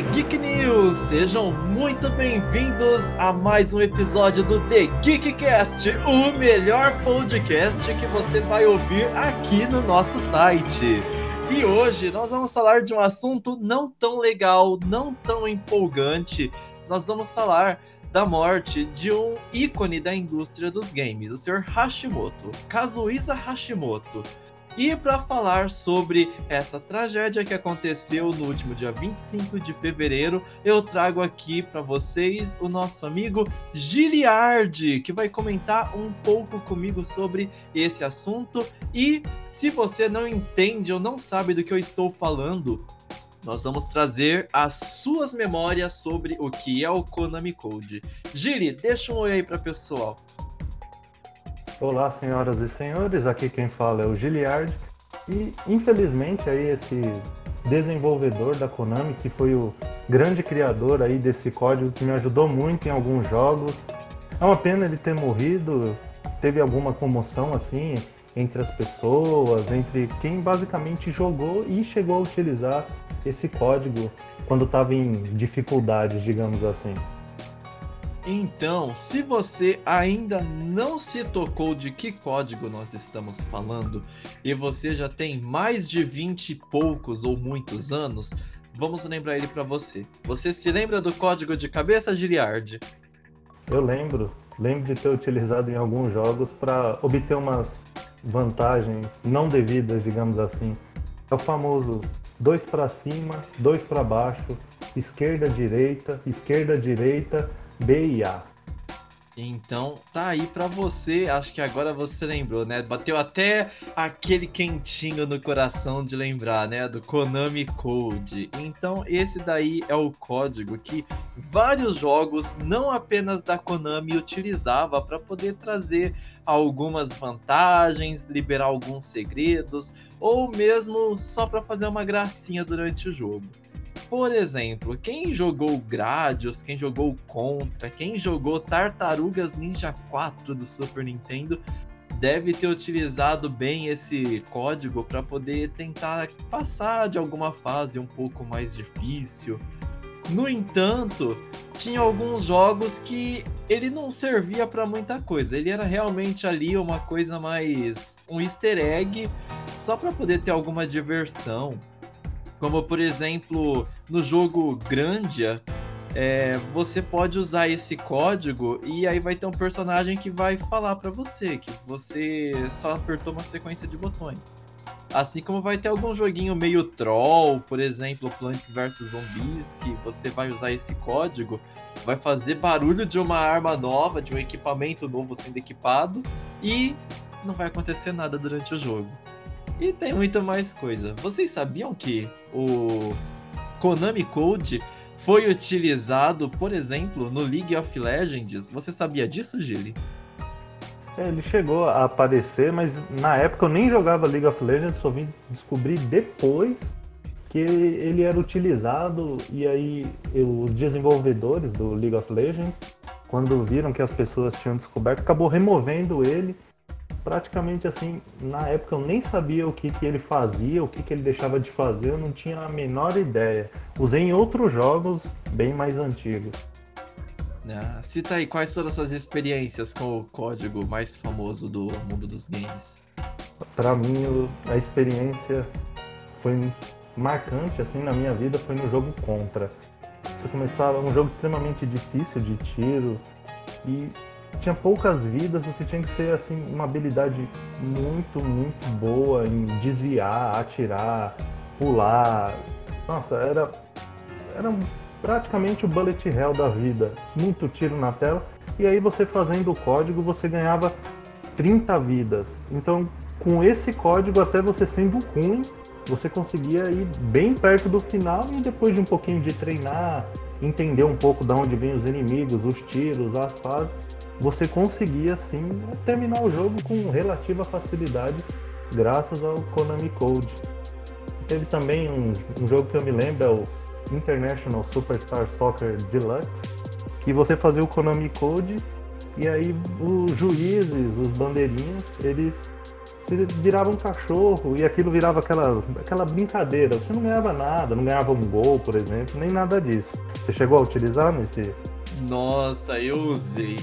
The Geek News! Sejam muito bem-vindos a mais um episódio do The Geekcast, o melhor podcast que você vai ouvir aqui no nosso site. E hoje nós vamos falar de um assunto não tão legal, não tão empolgante. Nós vamos falar da morte de um ícone da indústria dos games, o Sr. Hashimoto, Kazuhisa Hashimoto. E para falar sobre essa tragédia que aconteceu no último dia 25 de fevereiro, eu trago aqui para vocês o nosso amigo Giliard, que vai comentar um pouco comigo sobre esse assunto. E se você não entende ou não sabe do que eu estou falando, nós vamos trazer as suas memórias sobre o que é o Konami Code. Gili, deixa um oi aí para pessoal. Olá, senhoras e senhores, aqui quem fala é o Giliard e infelizmente aí esse desenvolvedor da Konami, que foi o grande criador aí desse código que me ajudou muito em alguns jogos. É uma pena ele ter morrido, teve alguma comoção assim entre as pessoas, entre quem basicamente jogou e chegou a utilizar esse código quando estava em dificuldades, digamos assim. Então, se você ainda não se tocou de que código nós estamos falando e você já tem mais de 20 e poucos ou muitos anos, vamos lembrar ele para você. Você se lembra do código de cabeça, Giliard? Eu lembro. Lembro de ter utilizado em alguns jogos para obter umas vantagens não devidas, digamos assim. É o famoso dois para cima, dois para baixo, esquerda, direita, esquerda, direita, B e A. Então, tá aí para você. Acho que agora você lembrou, né? Bateu até aquele quentinho no coração de lembrar, né? Do Konami Code. Então, esse daí é o código que vários jogos, não apenas da Konami, utilizava para poder trazer algumas vantagens, liberar alguns segredos, ou mesmo só para fazer uma gracinha durante o jogo. Por exemplo, quem jogou Gradius, quem jogou Contra, quem jogou Tartarugas Ninja 4 do Super Nintendo, deve ter utilizado bem esse código para poder tentar passar de alguma fase um pouco mais difícil. No entanto, tinha alguns jogos que ele não servia para muita coisa. Ele era realmente ali uma coisa mais um easter egg só para poder ter alguma diversão. Como, por exemplo, no jogo Grandia, é, você pode usar esse código e aí vai ter um personagem que vai falar para você que você só apertou uma sequência de botões. Assim como vai ter algum joguinho meio troll, por exemplo, Plants vs Zombies, que você vai usar esse código, vai fazer barulho de uma arma nova, de um equipamento novo sendo equipado e não vai acontecer nada durante o jogo. E tem muito mais coisa. Vocês sabiam que o Konami Code foi utilizado, por exemplo, no League of Legends? Você sabia disso, Gili? É, ele chegou a aparecer, mas na época eu nem jogava League of Legends, só vim descobrir depois que ele era utilizado e aí os desenvolvedores do League of Legends, quando viram que as pessoas tinham descoberto, acabou removendo ele praticamente assim, na época eu nem sabia o que, que ele fazia, o que, que ele deixava de fazer, eu não tinha a menor ideia. Usei em outros jogos bem mais antigos. Ah, cita aí quais foram as suas experiências com o código mais famoso do mundo dos games. Para mim, a experiência foi marcante assim na minha vida foi no jogo Contra. Você começava um jogo extremamente difícil de tiro e tinha poucas vidas, você tinha que ser assim uma habilidade muito, muito boa em desviar, atirar, pular. Nossa, era era praticamente o bullet hell da vida. Muito tiro na tela. E aí você fazendo o código, você ganhava 30 vidas. Então, com esse código, até você sendo ruim, você conseguia ir bem perto do final e depois de um pouquinho de treinar, entender um pouco de onde vêm os inimigos, os tiros, as fases, você conseguia sim terminar o jogo com relativa facilidade graças ao Konami Code. Teve também um, um jogo que eu me lembro, é o International Superstar Soccer Deluxe, que você fazia o Konami Code e aí os juízes, os bandeirinhas, eles virava um cachorro e aquilo virava aquela, aquela brincadeira. Você não ganhava nada, não ganhava um gol, por exemplo, nem nada disso. Você chegou a utilizar nesse? Nossa, eu usei.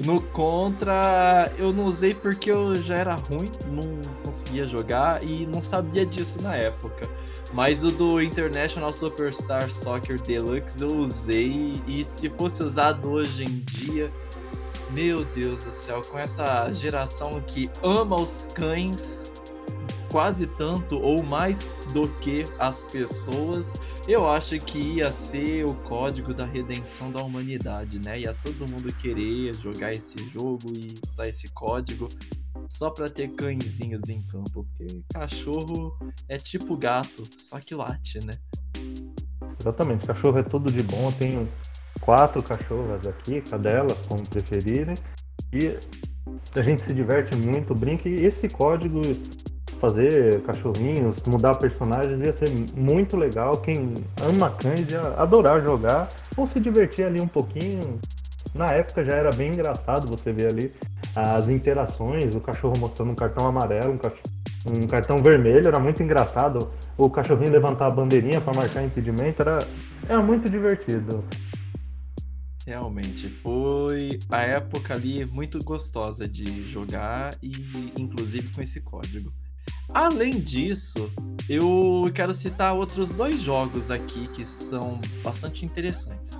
No Contra, eu não usei porque eu já era ruim, não conseguia jogar e não sabia disso na época. Mas o do International Superstar Soccer Deluxe eu usei e se fosse usado hoje em dia, meu Deus do céu, com essa geração que ama os cães quase tanto ou mais do que as pessoas, eu acho que ia ser o código da redenção da humanidade, né? Ia todo mundo querer jogar esse jogo e usar esse código só pra ter cãezinhos em campo, porque cachorro é tipo gato, só que late, né? Exatamente, cachorro é tudo de bom, tenho quatro cachorras aqui, cadelas, como preferirem, e a gente se diverte muito, brinca, e esse código fazer cachorrinhos, mudar personagens ia ser muito legal. Quem ama cães ia adorar jogar ou se divertir ali um pouquinho. Na época já era bem engraçado você ver ali as interações, o cachorro mostrando um cartão amarelo, um, cach... um cartão vermelho, era muito engraçado. O cachorrinho levantar a bandeirinha para marcar impedimento, era, era muito divertido. Realmente, foi a época ali muito gostosa de jogar e inclusive com esse código. Além disso, eu quero citar outros dois jogos aqui que são bastante interessantes.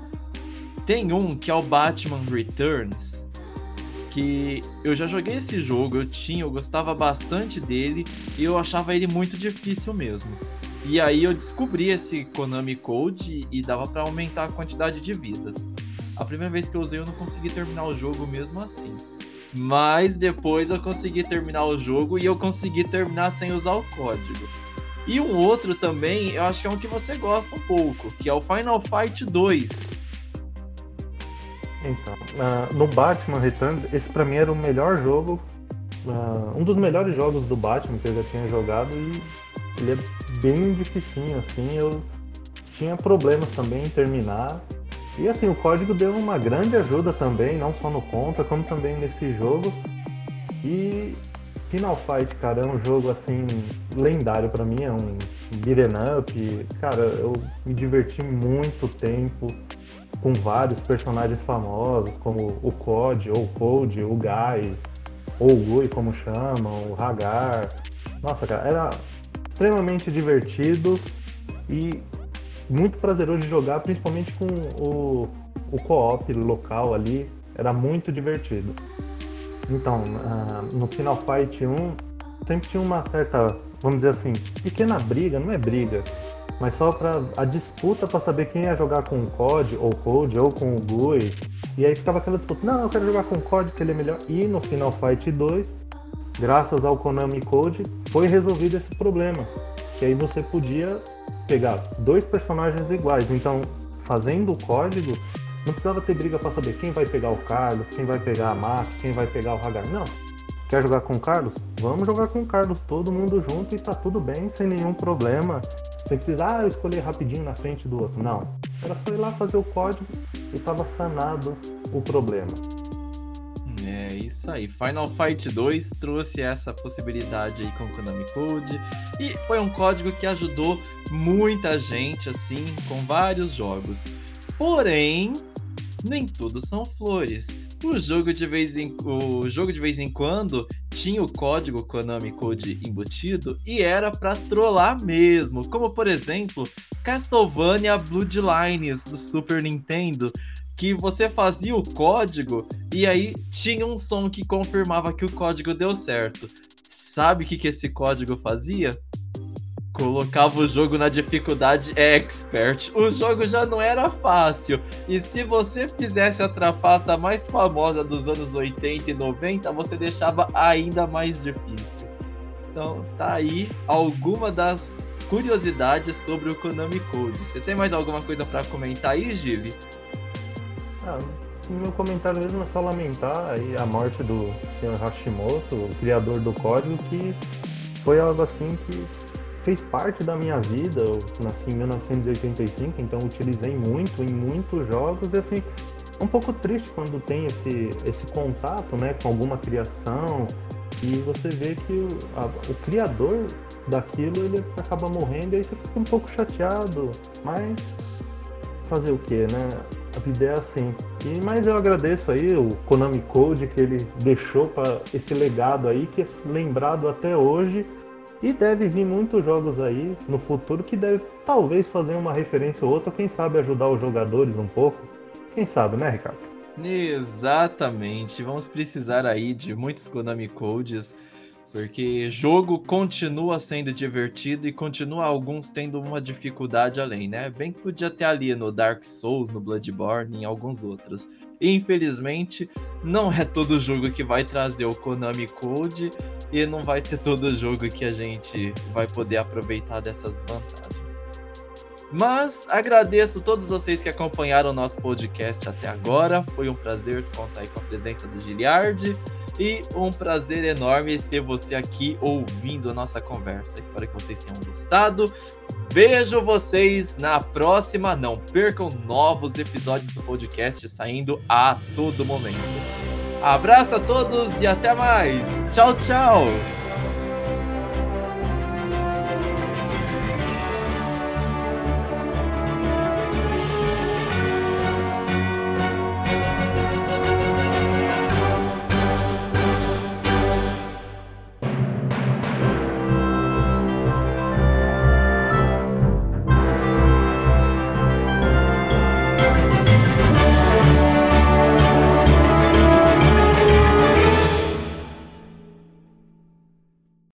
Tem um que é o Batman Returns, que eu já joguei esse jogo, eu tinha, eu gostava bastante dele e eu achava ele muito difícil mesmo. E aí eu descobri esse Konami Code e dava para aumentar a quantidade de vidas. A primeira vez que eu usei eu não consegui terminar o jogo mesmo assim. Mas depois eu consegui terminar o jogo e eu consegui terminar sem usar o código. E um outro também, eu acho que é um que você gosta um pouco, que é o Final Fight 2. Então, uh, no Batman Returns, esse pra mim era o melhor jogo, uh, um dos melhores jogos do Batman que eu já tinha jogado e ele é bem dificinho, assim, eu tinha problemas também em terminar, e assim, o código deu uma grande ajuda também, não só no Contra, como também nesse jogo. E Final Fight, cara, é um jogo assim lendário para mim, é um beat'em up. Cara, eu me diverti muito tempo com vários personagens famosos, como o Code, ou o Code, o Guy, ou o Gui, como chamam, o Hagar. Nossa, cara, era extremamente divertido e muito prazeroso de jogar, principalmente com o, o co-op local ali, era muito divertido. Então, uh, no Final Fight 1, sempre tinha uma certa, vamos dizer assim, pequena briga, não é briga, mas só para a disputa para saber quem ia jogar com o COD, ou COD, ou com o GUI. E aí ficava aquela disputa, não, eu quero jogar com o COD, que ele é melhor. E no Final Fight 2, graças ao Konami Code, foi resolvido esse problema. Que aí você podia pegar dois personagens iguais. Então, fazendo o código, não precisava ter briga para saber quem vai pegar o Carlos, quem vai pegar a Max, quem vai pegar o Hagar. Não. Quer jogar com o Carlos? Vamos jogar com o Carlos, todo mundo junto e tá tudo bem, sem nenhum problema. Sem precisar ah, escolher rapidinho na frente do outro. Não. Era só ir lá fazer o código e tava sanado o problema. Isso aí. Final Fight 2 trouxe essa possibilidade aí com o Konami Code e foi um código que ajudou muita gente assim com vários jogos. Porém, nem tudo são flores. O jogo de vez em o jogo de vez em quando tinha o código Konami Code embutido e era para trollar mesmo, como por exemplo, Castlevania Bloodlines do Super Nintendo, que você fazia o código e aí tinha um som que confirmava que o código deu certo. Sabe o que, que esse código fazia? Colocava o jogo na dificuldade expert. O jogo já não era fácil. E se você fizesse a trapaça mais famosa dos anos 80 e 90, você deixava ainda mais difícil. Então tá aí alguma das curiosidades sobre o Konami Code. Você tem mais alguma coisa para comentar aí, Gili? Ah, meu comentário mesmo é só lamentar a morte do Sr. Hashimoto, o criador do código, que foi algo assim que fez parte da minha vida. Eu nasci em 1985, então utilizei muito em muitos jogos e assim, é um pouco triste quando tem esse, esse contato né, com alguma criação E você vê que o, a, o criador daquilo ele acaba morrendo e aí você fica um pouco chateado. Mas fazer o que, né? A vida é assim. E, mas eu agradeço aí o Konami Code que ele deixou para esse legado aí, que é lembrado até hoje. E deve vir muitos jogos aí no futuro que deve talvez fazer uma referência ou outra, quem sabe ajudar os jogadores um pouco. Quem sabe, né, Ricardo? Exatamente. Vamos precisar aí de muitos Konami Codes porque jogo continua sendo divertido e continua alguns tendo uma dificuldade além, né? Bem que podia ter ali no Dark Souls, no Bloodborne e em alguns outros. Infelizmente, não é todo jogo que vai trazer o Konami Code e não vai ser todo jogo que a gente vai poder aproveitar dessas vantagens. Mas agradeço todos vocês que acompanharam o nosso podcast até agora. Foi um prazer contar aí com a presença do Giliard. E um prazer enorme ter você aqui ouvindo a nossa conversa. Espero que vocês tenham gostado. Vejo vocês na próxima. Não percam novos episódios do podcast saindo a todo momento. Abraço a todos e até mais. Tchau, tchau.